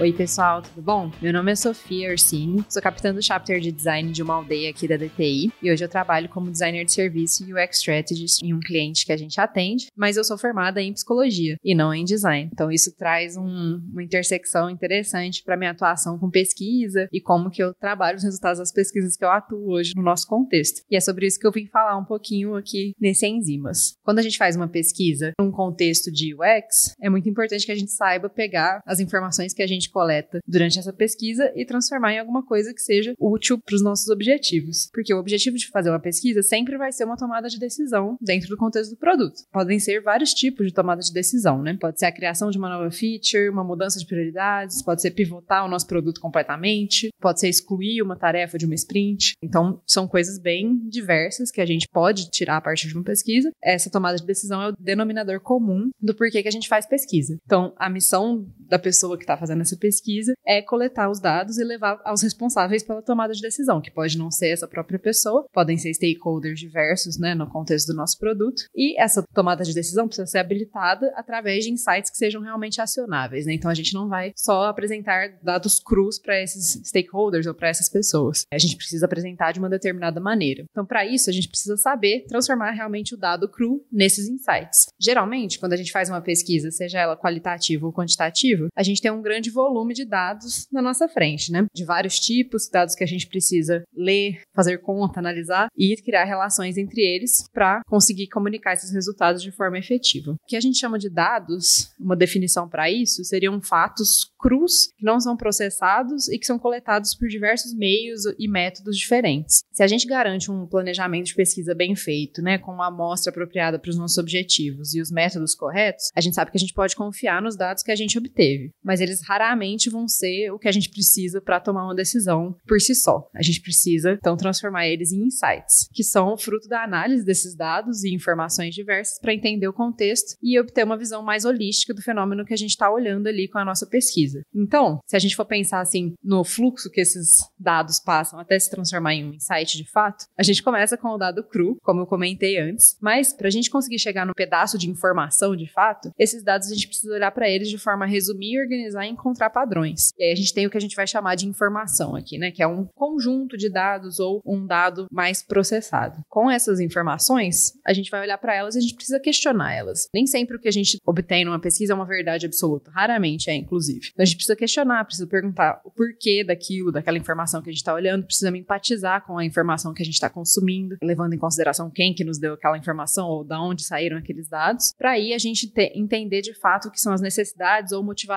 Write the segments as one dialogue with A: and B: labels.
A: Oi, pessoal, tudo bom? Meu nome é Sofia Orsini, sou capitã do chapter de design de uma aldeia aqui da DTI e hoje eu trabalho como designer de serviço e UX strategist em um cliente que a gente atende, mas eu sou formada em psicologia e não em design. Então isso traz um, uma intersecção interessante para minha atuação com pesquisa e como que eu trabalho os resultados das pesquisas que eu atuo hoje no nosso contexto. E é sobre isso que eu vim falar um pouquinho aqui nesse Enzimas. Quando a gente faz uma pesquisa num contexto de UX, é muito importante que a gente saiba pegar as informações que a gente coleta durante essa pesquisa e transformar em alguma coisa que seja útil para os nossos objetivos. Porque o objetivo de fazer uma pesquisa sempre vai ser uma tomada de decisão dentro do contexto do produto. Podem ser vários tipos de tomada de decisão, né? Pode ser a criação de uma nova feature, uma mudança de prioridades, pode ser pivotar o nosso produto completamente, pode ser excluir uma tarefa de uma sprint. Então, são coisas bem diversas que a gente pode tirar a partir de uma pesquisa. Essa tomada de decisão é o denominador comum do porquê que a gente faz pesquisa. Então, a missão da pessoa que está fazendo essa pesquisa é coletar os dados e levar aos responsáveis pela tomada de decisão, que pode não ser essa própria pessoa, podem ser stakeholders diversos, né, no contexto do nosso produto. E essa tomada de decisão precisa ser habilitada através de insights que sejam realmente acionáveis, né? Então a gente não vai só apresentar dados crus para esses stakeholders ou para essas pessoas. A gente precisa apresentar de uma determinada maneira. Então, para isso, a gente precisa saber transformar realmente o dado cru nesses insights. Geralmente, quando a gente faz uma pesquisa, seja ela qualitativa ou quantitativa, a gente tem um grande volume de dados na nossa frente, né? De vários tipos, dados que a gente precisa ler, fazer conta, analisar e criar relações entre eles para conseguir comunicar esses resultados de forma efetiva. O que a gente chama de dados, uma definição para isso, seriam fatos crus que não são processados e que são coletados por diversos meios e métodos diferentes. Se a gente garante um planejamento de pesquisa bem feito, né, com uma amostra apropriada para os nossos objetivos e os métodos corretos, a gente sabe que a gente pode confiar nos dados que a gente obteve, mas eles raramente vão ser o que a gente precisa para tomar uma decisão por si só. A gente precisa então transformar eles em insights, que são fruto da análise desses dados e informações diversas para entender o contexto e obter uma visão mais holística do fenômeno que a gente está olhando ali com a nossa pesquisa. Então, se a gente for pensar assim no fluxo que esses dados passam até se transformar em um insight de fato, a gente começa com o dado cru, como eu comentei antes, mas para a gente conseguir chegar no pedaço de informação de fato, esses dados a gente precisa olhar para eles de forma a resumir, organizar e encontrar padrões. E aí a gente tem o que a gente vai chamar de informação aqui, né, que é um conjunto de dados ou um dado mais processado. Com essas informações, a gente vai olhar para elas e a gente precisa questionar elas. Nem sempre o que a gente obtém numa pesquisa é uma verdade absoluta, raramente é, inclusive. Então a gente precisa questionar, precisa perguntar o porquê daquilo, daquela informação que a gente está olhando, precisa empatizar com a informação que a gente está consumindo, levando em consideração quem que nos deu aquela informação ou da onde saíram aqueles dados, para aí a gente entender de fato o que são as necessidades ou motivações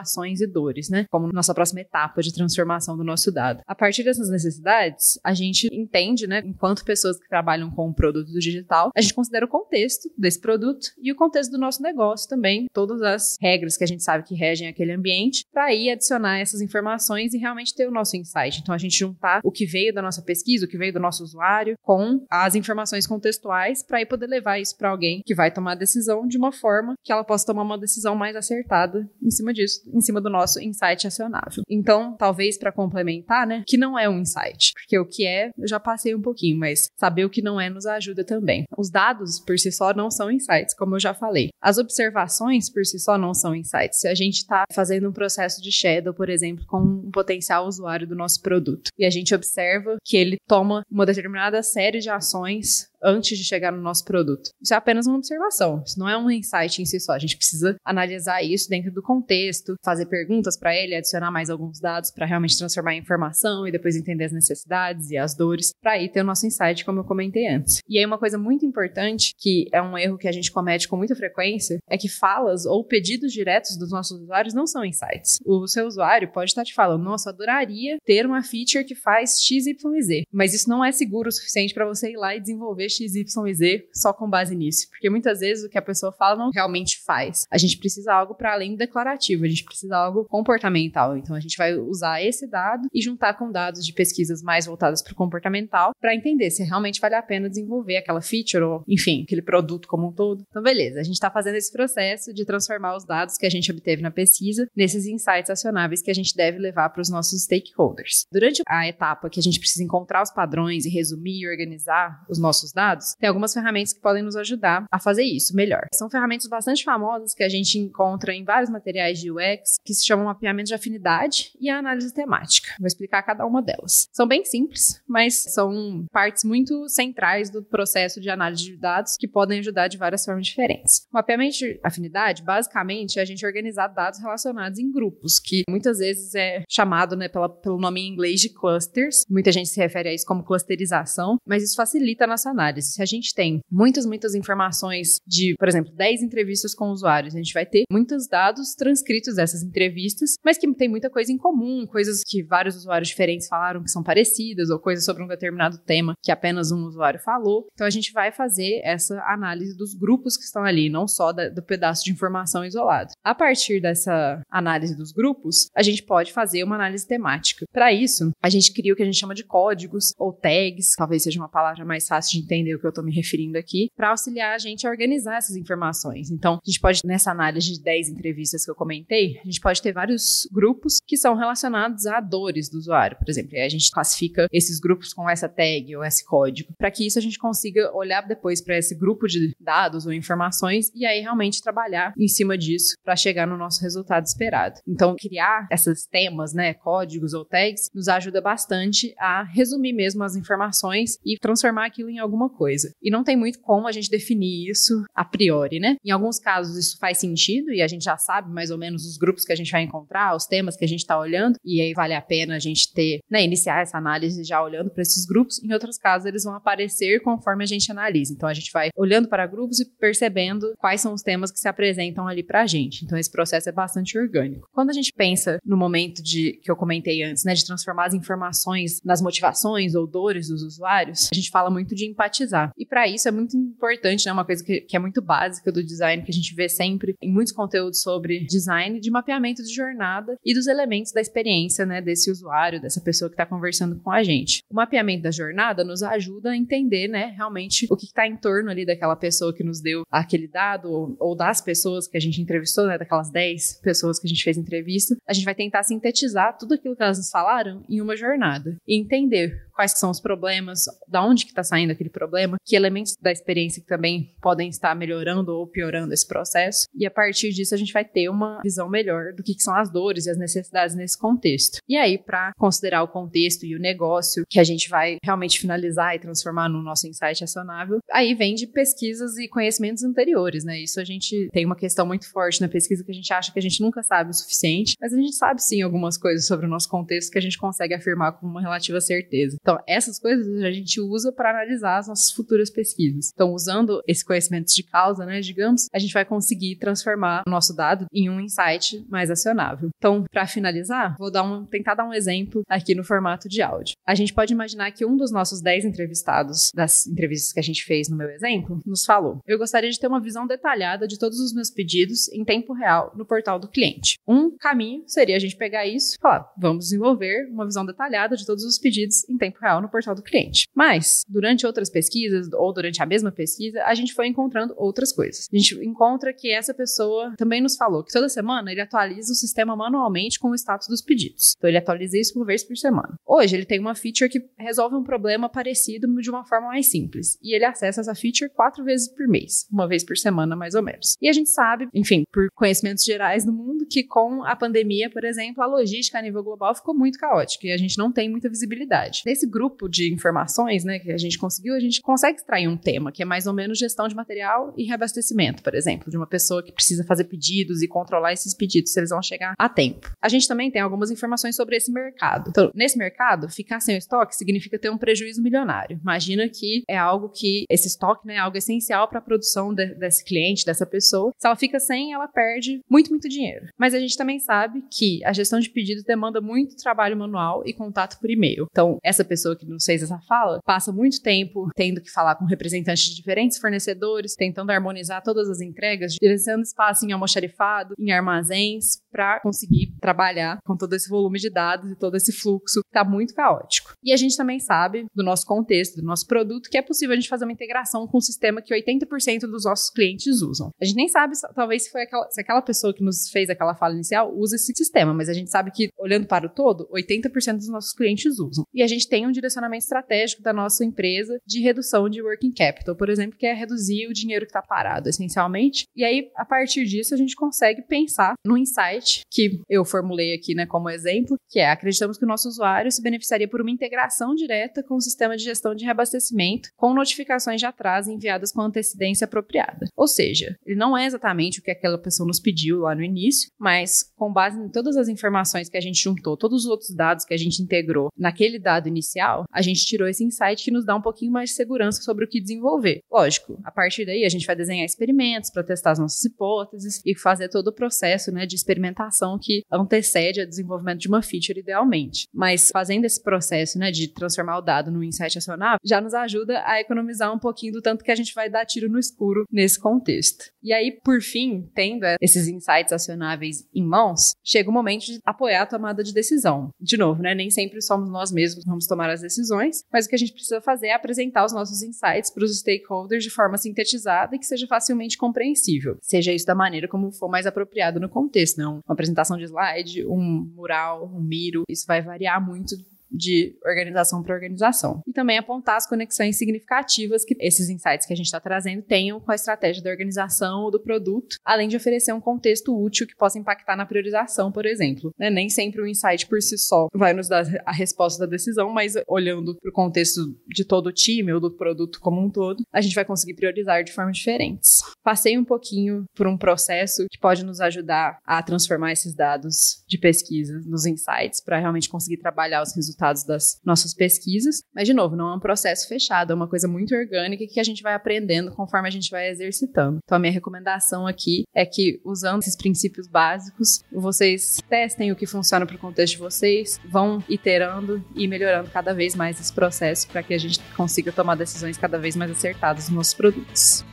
A: e dores, né? Como nossa próxima etapa de transformação do nosso dado. A partir dessas necessidades, a gente entende, né, enquanto pessoas que trabalham com o produto digital, a gente considera o contexto desse produto e o contexto do nosso negócio também, todas as regras que a gente sabe que regem aquele ambiente, para aí adicionar essas informações e realmente ter o nosso insight. Então, a gente juntar o que veio da nossa pesquisa, o que veio do nosso usuário, com as informações contextuais, para aí poder levar isso para alguém que vai tomar a decisão de uma forma que ela possa tomar uma decisão mais acertada em cima disso, em cima do nosso insight acionável. Então, talvez para complementar, né, que não é um insight, porque o que é, eu já passei um pouquinho, mas saber o que não é nos ajuda também. Os dados por si só não são insights, como eu já falei. As observações por si só não são insights. Se a gente está fazendo um processo de shadow, por exemplo, com um potencial usuário do nosso produto. E a gente observa que ele toma uma determinada série de ações antes de chegar no nosso produto. Isso é apenas uma observação, isso não é um insight em si só. A gente precisa analisar isso dentro do contexto, fazer perguntas para ele, adicionar mais alguns dados para realmente transformar em informação e depois entender as necessidades e as dores, para aí ter o nosso insight, como eu comentei antes. E aí, uma coisa muito importante, que é um erro que a gente comete com muita frequência, é que falas ou pedidos diretos dos nossos usuários não são insights. O seu usuário pode estar te falando, nossa, adoraria ter uma feature que faz X, Y e Z, mas isso não é seguro o suficiente para você ir lá e desenvolver XYZ só com base nisso. Porque muitas vezes o que a pessoa fala não realmente faz. A gente precisa algo para além declarativo, a gente precisa algo comportamental. Então a gente vai usar esse dado e juntar com dados de pesquisas mais voltadas para o comportamental para entender se realmente vale a pena desenvolver aquela feature ou, enfim, aquele produto como um todo. Então, beleza, a gente está fazendo esse processo de transformar os dados que a gente obteve na pesquisa nesses insights acionáveis que a gente deve levar para os nossos stakeholders. Durante a etapa que a gente precisa encontrar os padrões e resumir e organizar os nossos dados, tem algumas ferramentas que podem nos ajudar a fazer isso melhor. São ferramentas bastante famosas que a gente encontra em vários materiais de UX que se chamam mapeamento de afinidade e a análise temática. Vou explicar cada uma delas. São bem simples, mas são partes muito centrais do processo de análise de dados que podem ajudar de várias formas diferentes. O mapeamento de afinidade, basicamente, é a gente organizar dados relacionados em grupos, que muitas vezes é chamado né, pela, pelo nome em inglês de clusters. Muita gente se refere a isso como clusterização, mas isso facilita a nossa análise. Se a gente tem muitas, muitas informações de, por exemplo, 10 entrevistas com usuários, a gente vai ter muitos dados transcritos dessas entrevistas, mas que tem muita coisa em comum, coisas que vários usuários diferentes falaram que são parecidas, ou coisas sobre um determinado tema que apenas um usuário falou. Então a gente vai fazer essa análise dos grupos que estão ali, não só da, do pedaço de informação isolado. A partir dessa análise dos grupos, a gente pode fazer uma análise temática. Para isso, a gente cria o que a gente chama de códigos ou tags, talvez seja uma palavra mais fácil de entender o que eu estou me referindo aqui, para auxiliar a gente a organizar essas informações. Então, a gente pode, nessa análise de 10 entrevistas que eu comentei, a gente pode ter vários grupos que são relacionados a dores do usuário, por exemplo. E a gente classifica esses grupos com essa tag ou esse código, para que isso a gente consiga olhar depois para esse grupo de dados ou informações e aí realmente trabalhar em cima disso para chegar no nosso resultado esperado. Então, criar esses temas, né, códigos ou tags, nos ajuda bastante a resumir mesmo as informações e transformar aquilo em alguma coisa. E não tem muito como a gente definir isso a priori, né? Em alguns casos isso faz sentido e a gente já sabe mais ou menos os grupos que a gente vai encontrar, os temas que a gente está olhando, e aí vale a pena a gente ter, né, iniciar essa análise já olhando para esses grupos. Em outros casos, eles vão aparecer conforme a gente analisa. Então a gente vai olhando para grupos e percebendo quais são os temas que se apresentam ali para a gente. Então esse processo é bastante orgânico. Quando a gente pensa no momento de que eu comentei antes, né, de transformar as informações nas motivações ou dores dos usuários, a gente fala muito de empatizar. E para isso é muito importante, né, uma coisa que, que é muito básica do design que a gente vê sempre em muitos conteúdos sobre design de mapeamento de jornada e dos elementos da experiência, né, desse usuário, dessa pessoa que está conversando com a gente. O mapeamento da jornada nos ajuda a entender, né, realmente o que está em torno ali daquela pessoa que nos deu aquele dado ou, ou das pessoas que a gente entrevistou, né, daquelas 10 pessoas que a gente fez entrevista. A gente vai tentar sintetizar tudo aquilo que elas nos falaram em uma jornada e entender quais são os problemas, da onde que está saindo aquele problema, que elementos da experiência que também podem estar melhorando ou piorando esse processo. E a partir disso a gente vai ter uma visão melhor do que, que são as dores e as necessidades nesse contexto. E aí, para considerar o contexto e o negócio que a gente vai realmente finalizar e transformar no nosso insight acionável, aí vem de pesquisas e conhecimentos anteriores, né? Isso a gente tem uma questão muito forte na pesquisa que a gente acha que a gente nunca sabe o suficiente, mas a gente sabe sim algumas coisas sobre o nosso contexto que a gente consegue afirmar com uma relativa certeza. Então, essas coisas a gente usa para analisar as nossas futuras pesquisas. Então, usando esse conhecimento de causa, né, digamos, a gente vai conseguir transformar o nosso dado em um insight mais acionável. Então, para finalizar, vou dar um, tentar dar um exemplo aqui no formato de áudio. A gente pode imaginar que um dos nossos 10 entrevistados, das entrevistas que a gente fez no meu exemplo, nos falou: Eu gostaria de ter uma visão detalhada de todos os meus pedidos em tempo real no portal do cliente. Um caminho seria a gente pegar isso e falar: vamos desenvolver uma visão detalhada de todos os pedidos em tempo tempo real no portal do cliente. Mas, durante outras pesquisas, ou durante a mesma pesquisa, a gente foi encontrando outras coisas. A gente encontra que essa pessoa também nos falou que toda semana ele atualiza o sistema manualmente com o status dos pedidos. Então, ele atualiza isso por vez por semana. Hoje, ele tem uma feature que resolve um problema parecido de uma forma mais simples. E ele acessa essa feature quatro vezes por mês, uma vez por semana, mais ou menos. E a gente sabe, enfim, por conhecimentos gerais do mundo, que com a pandemia, por exemplo, a logística a nível global ficou muito caótica e a gente não tem muita visibilidade. Desse grupo de informações né, que a gente conseguiu, a gente consegue extrair um tema, que é mais ou menos gestão de material e reabastecimento, por exemplo, de uma pessoa que precisa fazer pedidos e controlar esses pedidos, se eles vão chegar a tempo. A gente também tem algumas informações sobre esse mercado. Então, nesse mercado, ficar sem o estoque significa ter um prejuízo milionário. Imagina que é algo que, esse estoque né, é algo essencial para a produção de, desse cliente, dessa pessoa. Se ela fica sem, ela perde muito, muito dinheiro. Mas a gente também sabe que a gestão de pedidos demanda muito trabalho manual e contato por e-mail. Então, essa pessoa que nos fez essa fala passa muito tempo tendo que falar com representantes de diferentes fornecedores, tentando harmonizar todas as entregas, direcionando espaço em almoxarifado, em armazéns, para conseguir trabalhar com todo esse volume de dados e todo esse fluxo que está muito caótico. E a gente também sabe, do nosso contexto, do nosso produto, que é possível a gente fazer uma integração com um sistema que 80% dos nossos clientes usam. A gente nem sabe, talvez, se foi aquela, se aquela pessoa que nos fez aquela fala inicial usa esse sistema, mas a gente sabe que, olhando para o todo, 80% dos nossos clientes usam. E a gente tem um direcionamento estratégico da nossa empresa de redução de working capital, por exemplo, que é reduzir o dinheiro que está parado, essencialmente. E aí, a partir disso, a gente consegue pensar no insight que eu formulei aqui, né, como exemplo, que é acreditamos que o nosso usuário se beneficiaria por uma integração direta com o sistema de gestão de reabastecimento, com notificações de atraso enviadas com antecedência apropriada. Ou seja, ele não é exatamente o que aquela pessoa nos pediu lá no início, mas com base em todas as informações que a gente juntou, todos os outros dados que a gente integrou naquele dado inicial, a gente tirou esse insight que nos dá um pouquinho mais de segurança sobre o que desenvolver. Lógico, a partir daí a gente vai desenhar experimentos para testar as nossas hipóteses e fazer todo o processo né, de experimentação que antecede o desenvolvimento de uma feature idealmente. Mas fazendo esse processo né, de transformar o dado no insight acionável, já nos ajuda a economizar um pouquinho do tanto que a gente vai dar tiro no escuro nesse contexto. E aí, por fim, tendo esses insights acionáveis em mãos, chega o momento de apoiar a tomada de decisão. De novo, né, nem sempre somos nós mesmos que vamos tomar as decisões, mas o que a gente precisa fazer é apresentar os nossos insights para os stakeholders de forma sintetizada e que seja facilmente compreensível. Seja isso da maneira como for mais apropriado no contexto, não uma apresentação de slide, um mural, um miro, isso vai variar muito de organização para organização. E também apontar as conexões significativas que esses insights que a gente está trazendo tenham com a estratégia da organização ou do produto, além de oferecer um contexto útil que possa impactar na priorização, por exemplo. Né? Nem sempre o insight por si só vai nos dar a resposta da decisão, mas olhando para o contexto de todo o time ou do produto como um todo, a gente vai conseguir priorizar de formas diferentes. Passei um pouquinho por um processo que pode nos ajudar a transformar esses dados de pesquisa nos insights para realmente conseguir trabalhar os resultados resultados das nossas pesquisas. Mas, de novo, não é um processo fechado, é uma coisa muito orgânica que a gente vai aprendendo conforme a gente vai exercitando. Então, a minha recomendação aqui é que, usando esses princípios básicos, vocês testem o que funciona para o contexto de vocês, vão iterando e melhorando cada vez mais esse processo para que a gente consiga tomar decisões cada vez mais acertadas nos nossos produtos.